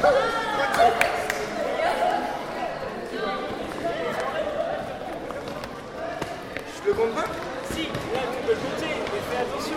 Je le compte pas? Si, là tu peux le compter, mais fais attention